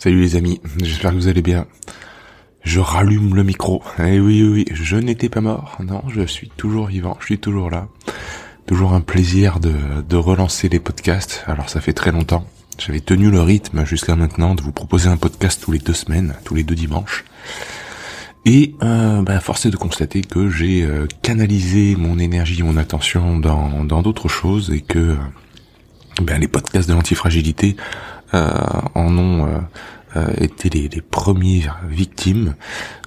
Salut les amis, j'espère que vous allez bien. Je rallume le micro. Eh oui, oui, oui, je n'étais pas mort. Non, je suis toujours vivant, je suis toujours là. Toujours un plaisir de, de relancer les podcasts. Alors ça fait très longtemps. J'avais tenu le rythme jusqu'à maintenant de vous proposer un podcast tous les deux semaines, tous les deux dimanches. Et euh, bah, force est de constater que j'ai euh, canalisé mon énergie, mon attention dans dans d'autres choses et que ben, les podcasts de l'antifragilité euh, en ont euh, euh, été les, premières victimes.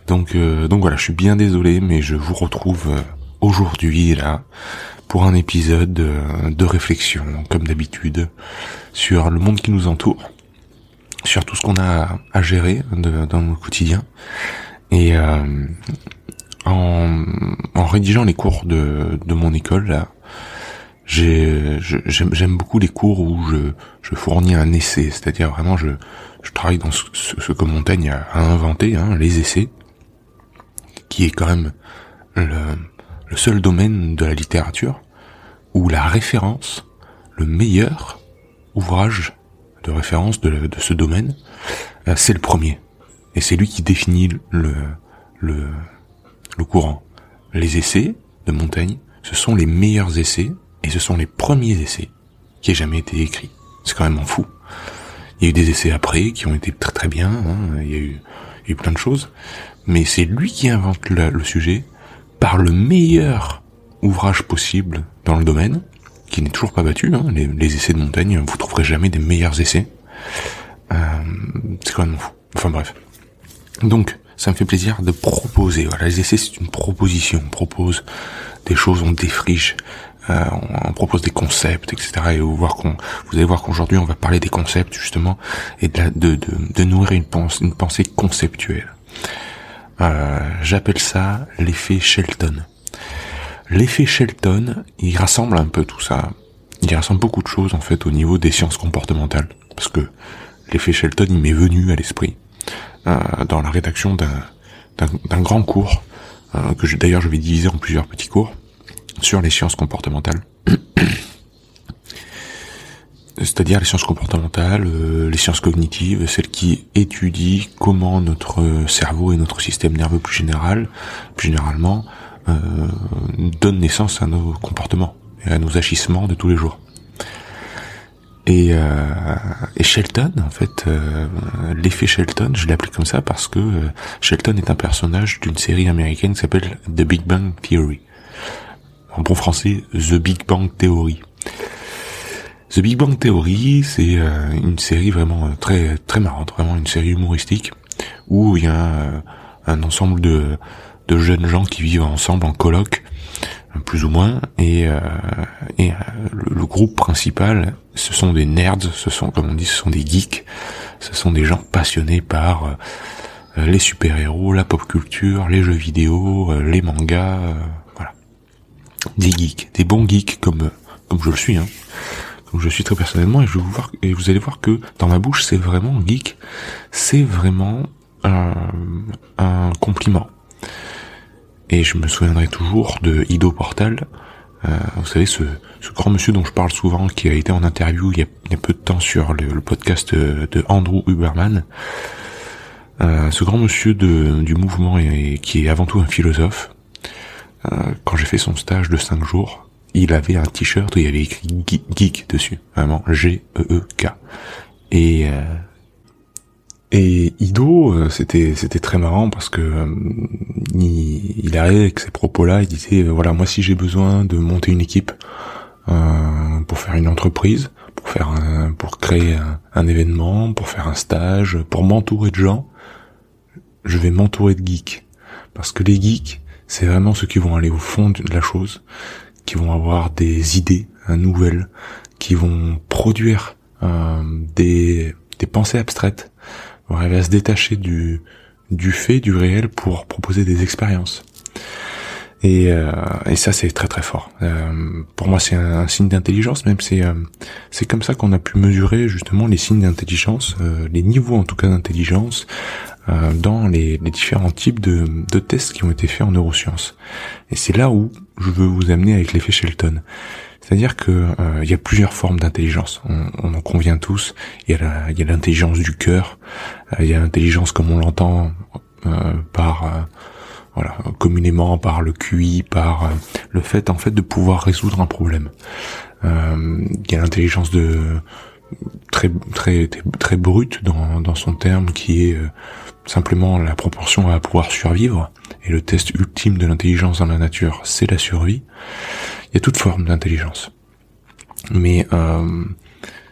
Donc euh, donc voilà, je suis bien désolé, mais je vous retrouve euh, aujourd'hui là pour un épisode euh, de réflexion, comme d'habitude, sur le monde qui nous entoure, sur tout ce qu'on a à gérer dans notre quotidien. Et euh, en, en rédigeant les cours de, de mon école, là, j'aime, beaucoup les cours où je, fournis un essai, c'est-à-dire vraiment je, travaille dans ce, que Montaigne a, inventé, hein, les essais, qui est quand même le, seul domaine de la littérature où la référence, le meilleur ouvrage de référence de, ce domaine, euh, c'est le premier. Et c'est lui qui définit le courant. Les essais de Montaigne, ce sont les meilleurs essais et ce sont les premiers essais qui aient jamais été écrits. C'est quand même fou. Il y a eu des essais après qui ont été très très bien, hein, il, y a eu, il y a eu plein de choses, mais c'est lui qui invente le, le sujet par le meilleur ouvrage possible dans le domaine, qui n'est toujours pas battu. Hein, les, les essais de Montaigne, vous trouverez jamais des meilleurs essais. Euh, c'est quand même fou. Enfin bref. Donc, ça me fait plaisir de proposer. Voilà, les essais, c'est une proposition. On propose des choses, on défriche, euh, on, propose des concepts, etc. Et vous, allez voir qu'aujourd'hui, on va parler des concepts, justement, et de, la- nourrir une pensée, conceptuelle. Euh, J'appelle ça l'effet Shelton. L'effet Shelton, il rassemble un peu tout ça. Il rassemble beaucoup de choses, en fait, au niveau des sciences comportementales. Parce que l'effet Shelton, il m'est venu à l'esprit euh, dans la rédaction d'un d'un grand cours que d'ailleurs je vais diviser en plusieurs petits cours sur les sciences comportementales. C'est-à-dire les sciences comportementales, euh, les sciences cognitives, celles qui étudient comment notre euh, cerveau et notre système nerveux plus général, plus généralement, euh, donnent naissance à nos comportements et à nos agissements de tous les jours. Et, Shelton, en fait, euh, l'effet Shelton, je l'ai appelé comme ça parce que Shelton est un personnage d'une série américaine qui s'appelle The Big Bang Theory. En bon français, The Big Bang Theory. The Big Bang Theory, c'est euh, une série vraiment euh, très très marrante, vraiment une série humoristique où il y a euh, un ensemble de de jeunes gens qui vivent ensemble en coloc, euh, plus ou moins, et et le, le groupe principal, ce sont des nerds, ce sont comme on dit, ce sont des geeks, ce sont des gens passionnés par les super-héros, la pop culture, les jeux vidéo, les mangas. Des geeks, des bons geeks comme comme je le suis, hein. Comme je le suis très personnellement, et je vais vous voir, et vous allez voir que dans ma bouche, c'est vraiment geek, c'est vraiment un, un compliment. Et je me souviendrai toujours de Ido Portal, euh, vous savez, ce, ce grand monsieur dont je parle souvent, qui a été en interview il y a, il y a peu de temps sur le, podcast de, de Andrew Huberman. Euh, ce grand monsieur de, du mouvement et, qui est avant tout un philosophe. Euh, quand j'ai fait son stage de 5 jours, il avait un t-shirt où il y avait écrit geek, dessus, vraiment G-E-E-K. Et euh, et Ido, euh, c'était c'était très marrant parce que euh, il, il arrivait avec ces propos-là, il disait voilà moi si j'ai besoin de monter une équipe euh, pour faire une entreprise, pour faire un, pour créer un, un événement, pour faire un stage, pour m'entourer de gens, je vais m'entourer de geeks parce que les geeks c'est vraiment ceux qui vont aller au fond de la chose, qui vont avoir des idées nouvelles, qui vont produire euh, des des pensées abstraites on arrive à se détacher du du fait, du réel pour proposer des expériences. Et, euh, et ça c'est très très fort. Euh, pour moi c'est un, signe d'intelligence, même c'est euh, c'est comme ça qu'on a pu mesurer justement les signes d'intelligence, euh, les niveaux en tout cas d'intelligence euh, dans les, les, différents types de, de tests qui ont été faits en neurosciences. Et c'est là où je veux vous amener avec l'effet Shelton. C'est-à-dire que il y a plusieurs formes d'intelligence. On, on, en convient tous. Il y a l'intelligence du cœur. Il y a l'intelligence comme on l'entend par voilà, communément par le QI, par euh, le fait en fait de pouvoir résoudre un problème. Euh, il y a l'intelligence de très très très brute dans, dans son terme qui est euh, simplement la proportion à pouvoir survivre et le test ultime de l'intelligence dans la nature c'est la survie il y a toute forme d'intelligence mais euh,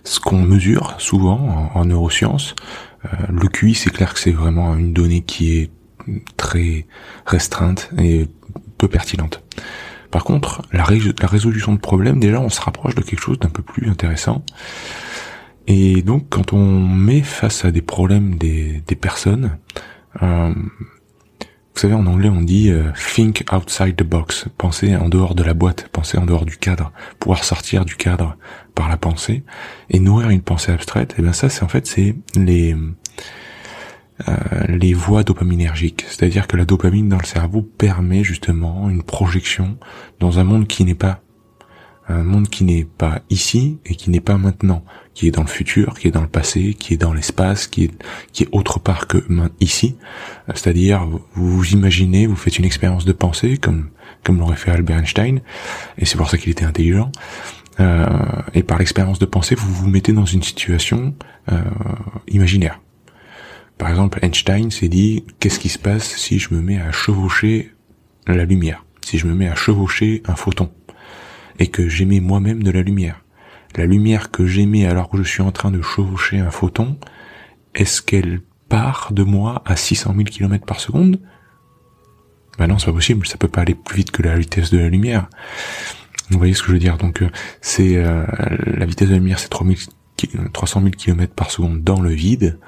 ce qu'on mesure souvent en, neurosciences le QI c'est clair que c'est vraiment une donnée qui est très restreinte et peu pertinente. Par contre, la, résolution de problèmes, déjà, on se rapproche de quelque chose d'un peu plus intéressant. Et donc, quand on met face à des problèmes des, personnes, euh, vous savez, en anglais, on dit euh, think outside the box, penser en dehors de la boîte, penser en dehors du cadre, pouvoir sortir du cadre par la pensée et nourrir une pensée abstraite. Et bien ça, c'est en fait, c'est les euh, les voies dopaminergiques. C'est-à-dire que la dopamine dans le cerveau permet justement une projection dans un monde qui n'est pas un monde qui n'est pas ici et qui n'est pas maintenant, qui est dans le futur, qui est dans le passé, qui est dans l'espace, qui est autre part que ici. C'est-à-dire vous imaginez, vous faites une expérience de pensée comme comme l'aurait fait Albert Einstein, et c'est pour ça qu'il était intelligent. Euh, et par l'expérience de pensée, vous vous mettez dans une situation euh, imaginaire. Par exemple, Einstein s'est dit, qu'est-ce qui se passe si je me mets à chevaucher la lumière, si je me mets à chevaucher un photon, et que j'émets moi-même de la lumière. La lumière que j'émets alors que je suis en train de chevaucher un photon, est-ce qu'elle part de moi à 600 000 km par seconde? Ben non, c'est pas possible, ça peut pas aller plus vite que la vitesse de la lumière. Vous voyez ce que je veux dire? Donc euh, c'est euh, la vitesse de la lumière, c'est 300 000 km par seconde dans le vide.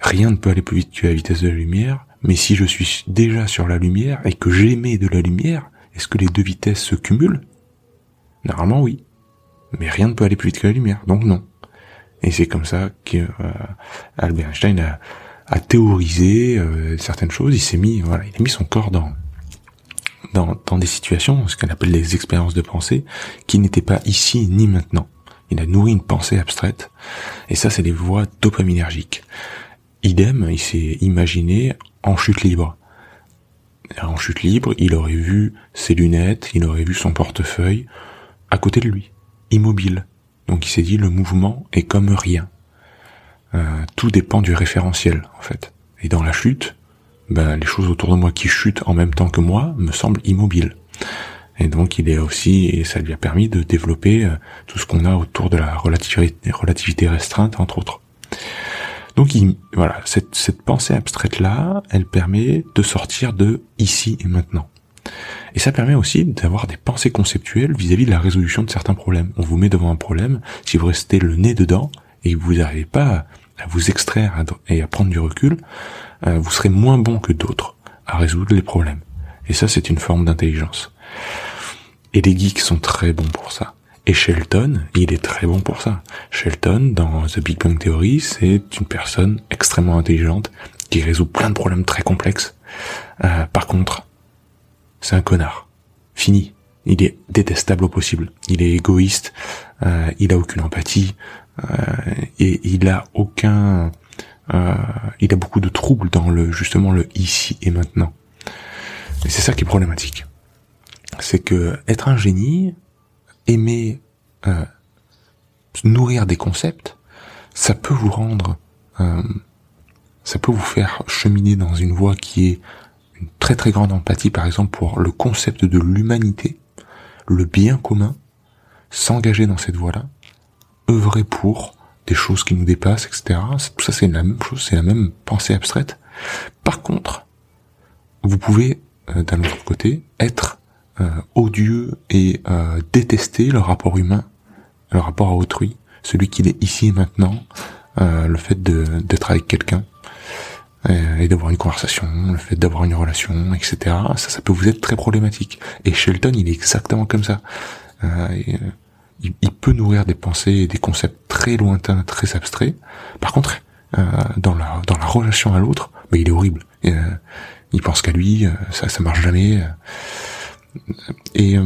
Rien ne peut aller plus vite que la vitesse de la lumière, mais si je suis déjà sur la lumière et que j'émets de la lumière, est-ce que les deux vitesses se cumulent? Normalement oui. Mais rien ne peut aller plus vite que la lumière, donc non. Et c'est comme ça que euh, Albert Einstein a, théorisé euh, certaines choses, il s'est mis, voilà, il a mis son corps dans, dans, dans des situations, ce qu'on appelle les expériences de pensée, qui n'étaient pas ici ni maintenant. Il a nourri une pensée abstraite, et ça c'est les voies dopaminergiques. Idem, il s'est imaginé en chute libre. En chute libre, il aurait vu ses lunettes, il aurait vu son portefeuille à côté de lui, immobile. Donc il s'est dit le mouvement est comme rien. Euh, tout dépend du référentiel en fait. Et dans la chute, ben, les choses autour de moi qui chutent en même temps que moi me semblent immobiles. Et donc il est aussi, et ça lui a permis de développer euh, tout ce qu'on a autour de la relativité, restreinte entre autres. Donc voilà, cette, cette pensée abstraite là, elle permet de sortir de ici et maintenant. Et ça permet aussi d'avoir des pensées conceptuelles vis-à-vis de la résolution de certains problèmes. On vous met devant un problème, si vous restez le nez dedans et vous n'arrivez pas à vous extraire et à prendre du recul, euh, vous serez moins bon que d'autres à résoudre les problèmes. Et ça, c'est une forme d'intelligence. Et les geeks sont très bons pour ça. Et Shelton, il est très bon pour ça. Shelton, dans The Big Bang Theory, c'est une personne extrêmement intelligente qui résout plein de problèmes très complexes. Euh, par contre, c'est un connard. Fini. Il est détestable au possible. Il est égoïste. Euh, il a aucune empathie. Euh, et il a aucun. il a beaucoup de troubles dans le justement le ici et maintenant. Et c'est ça qui est problématique. C'est que être un génie, aimer euh, nourrir des concepts, ça peut vous rendre, euh, ça peut vous faire cheminer dans une voie qui est très très grande empathie, par exemple pour le concept de l'humanité, le bien commun, s'engager dans cette voie-là, œuvrer pour des choses qui nous dépassent, etc. Ça c'est la même chose, c'est la même pensée abstraite. Par contre, vous pouvez euh, d'un autre côté être euh, odieux et euh, détester le rapport humain, le rapport à autrui, celui qu'il est ici et maintenant, le fait d'être avec quelqu'un, et d'avoir une conversation, le fait d'avoir une relation, etc. Ça, ça peut vous être très problématique. Et Shelton, il est exactement comme ça. Euh, il, peut nourrir des pensées et des concepts très lointains, très abstraits. Par contre, euh, dans la dans la relation à l'autre, bah, il est horrible. Euh, il pense qu'à lui, euh, ça ça marche jamais. Et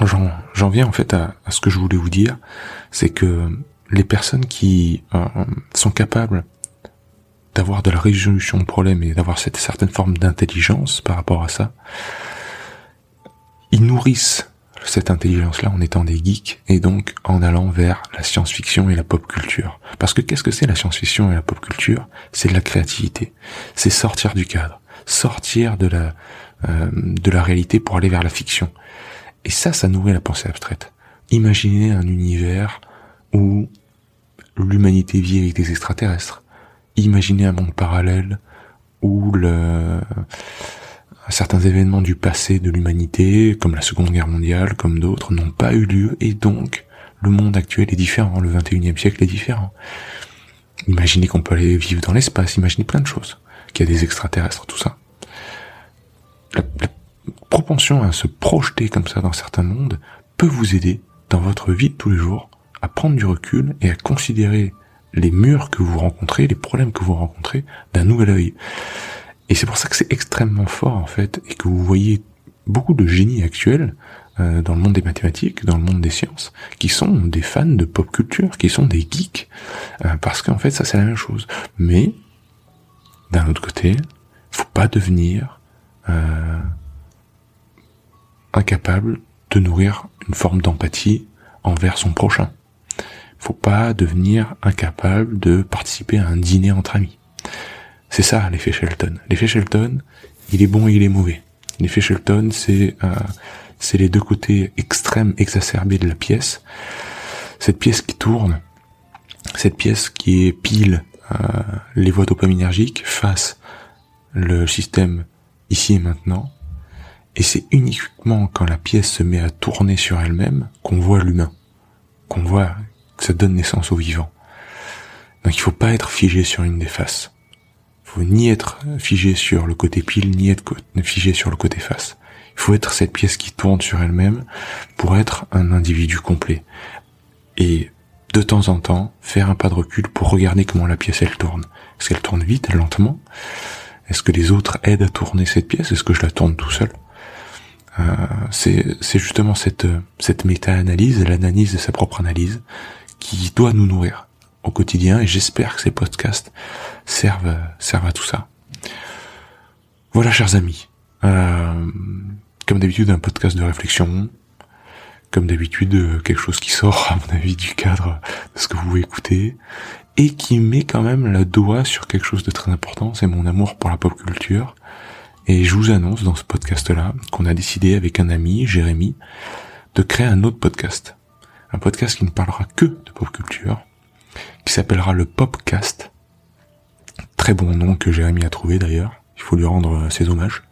j'en j'en viens en fait à, ce que je voulais vous dire, c'est que les personnes qui sont capables d'avoir de la résolution de problèmes et d'avoir cette certaine forme d'intelligence par rapport à ça, ils nourrissent cette intelligence-là en étant des geeks et donc en allant vers la science-fiction et la pop culture. Parce que qu'est-ce que c'est la science-fiction et la pop culture? C'est de la créativité. C'est sortir du cadre, sortir de la euh, de la réalité pour aller vers la fiction. Et ça, ça nourrit la pensée abstraite. Imaginez un univers où l'humanité vit avec des extraterrestres. Imaginez un monde parallèle où le certains événements du passé de l'humanité, comme la Seconde Guerre mondiale, comme d'autres, n'ont pas eu lieu, et donc le monde actuel est différent, le 21e siècle est différent. Imaginez qu'on peut aller vivre dans l'espace, imaginez plein de choses, qu'il y a des extraterrestres, tout ça. La, la propension à se projeter comme ça dans certains mondes peut vous aider dans votre vie de tous les jours à prendre du recul et à considérer les murs que vous rencontrez, les problèmes que vous rencontrez d'un nouvel œil. Et c'est pour ça que c'est extrêmement fort en fait, et que vous voyez beaucoup de génies actuels euh, dans le monde des mathématiques, dans le monde des sciences, qui sont des fans de pop culture, qui sont des geeks, euh, parce qu'en fait ça c'est la même chose. Mais d'un autre côté, faut pas devenir euh, incapable de nourrir une forme d'empathie envers son prochain. Faut pas devenir incapable de participer à un dîner entre amis. C'est ça l'effet Shelton. L'effet Shelton, il est bon et il est mauvais. L'effet Shelton, c'est euh, c'est les deux côtés extrêmes exacerbés de la pièce. Cette pièce qui tourne, cette pièce qui est pile euh, les voies dopaminergiques face le système ici et maintenant. Et c'est uniquement quand la pièce se met à tourner sur elle-même qu'on voit l'humain, qu'on voit que ça donne naissance au vivant. Donc il faut pas être figé sur une des faces faut ni être figé sur le côté pile, ni être figé sur le côté face. Il faut être cette pièce qui tourne sur elle-même pour être un individu complet. Et de temps en temps, faire un pas de recul pour regarder comment la pièce elle tourne. Est-ce qu'elle tourne vite, lentement? Est-ce que les autres aident à tourner cette pièce? Est-ce que je la tourne tout seul? Euh, C'est justement cette, cette méta-analyse, l'analyse de sa propre analyse, qui doit nous nourrir au quotidien et j'espère que ces podcasts servent, servent à tout ça. Voilà, chers amis. Euh, comme d'habitude, un podcast de réflexion. Comme d'habitude, quelque chose qui sort, à mon avis, du cadre de ce que vous écoutez. Et qui met quand même le doigt sur quelque chose de très important, c'est mon amour pour la pop culture. Et je vous annonce dans ce podcast-là qu'on a décidé avec un ami, Jérémy, de créer un autre podcast. Un podcast qui ne parlera que de pop culture, qui s'appellera le Popcast. Très bon nom que Jérémy a trouvé d'ailleurs. Il faut lui rendre euh, ses hommages.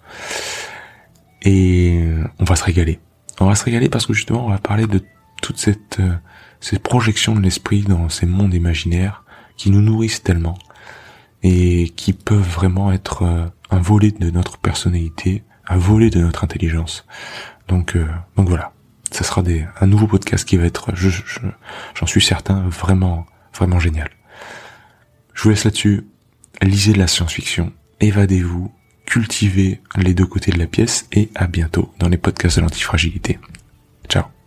Et euh, on va se régaler. On va se régaler parce que justement on va parler de toute cette, euh, cette projection de l'esprit dans ces mondes imaginaires qui nous nourrissent tellement et qui peuvent vraiment être un volet de notre personnalité, un volet de notre intelligence. Donc, donc voilà, ça sera un nouveau podcast qui va être, je, j'en suis certain, vraiment Vraiment génial. Je vous laisse là-dessus. Lisez de la science-fiction, évadez-vous, cultivez les deux côtés de la pièce et à bientôt dans les podcasts de l'antifragilité. Ciao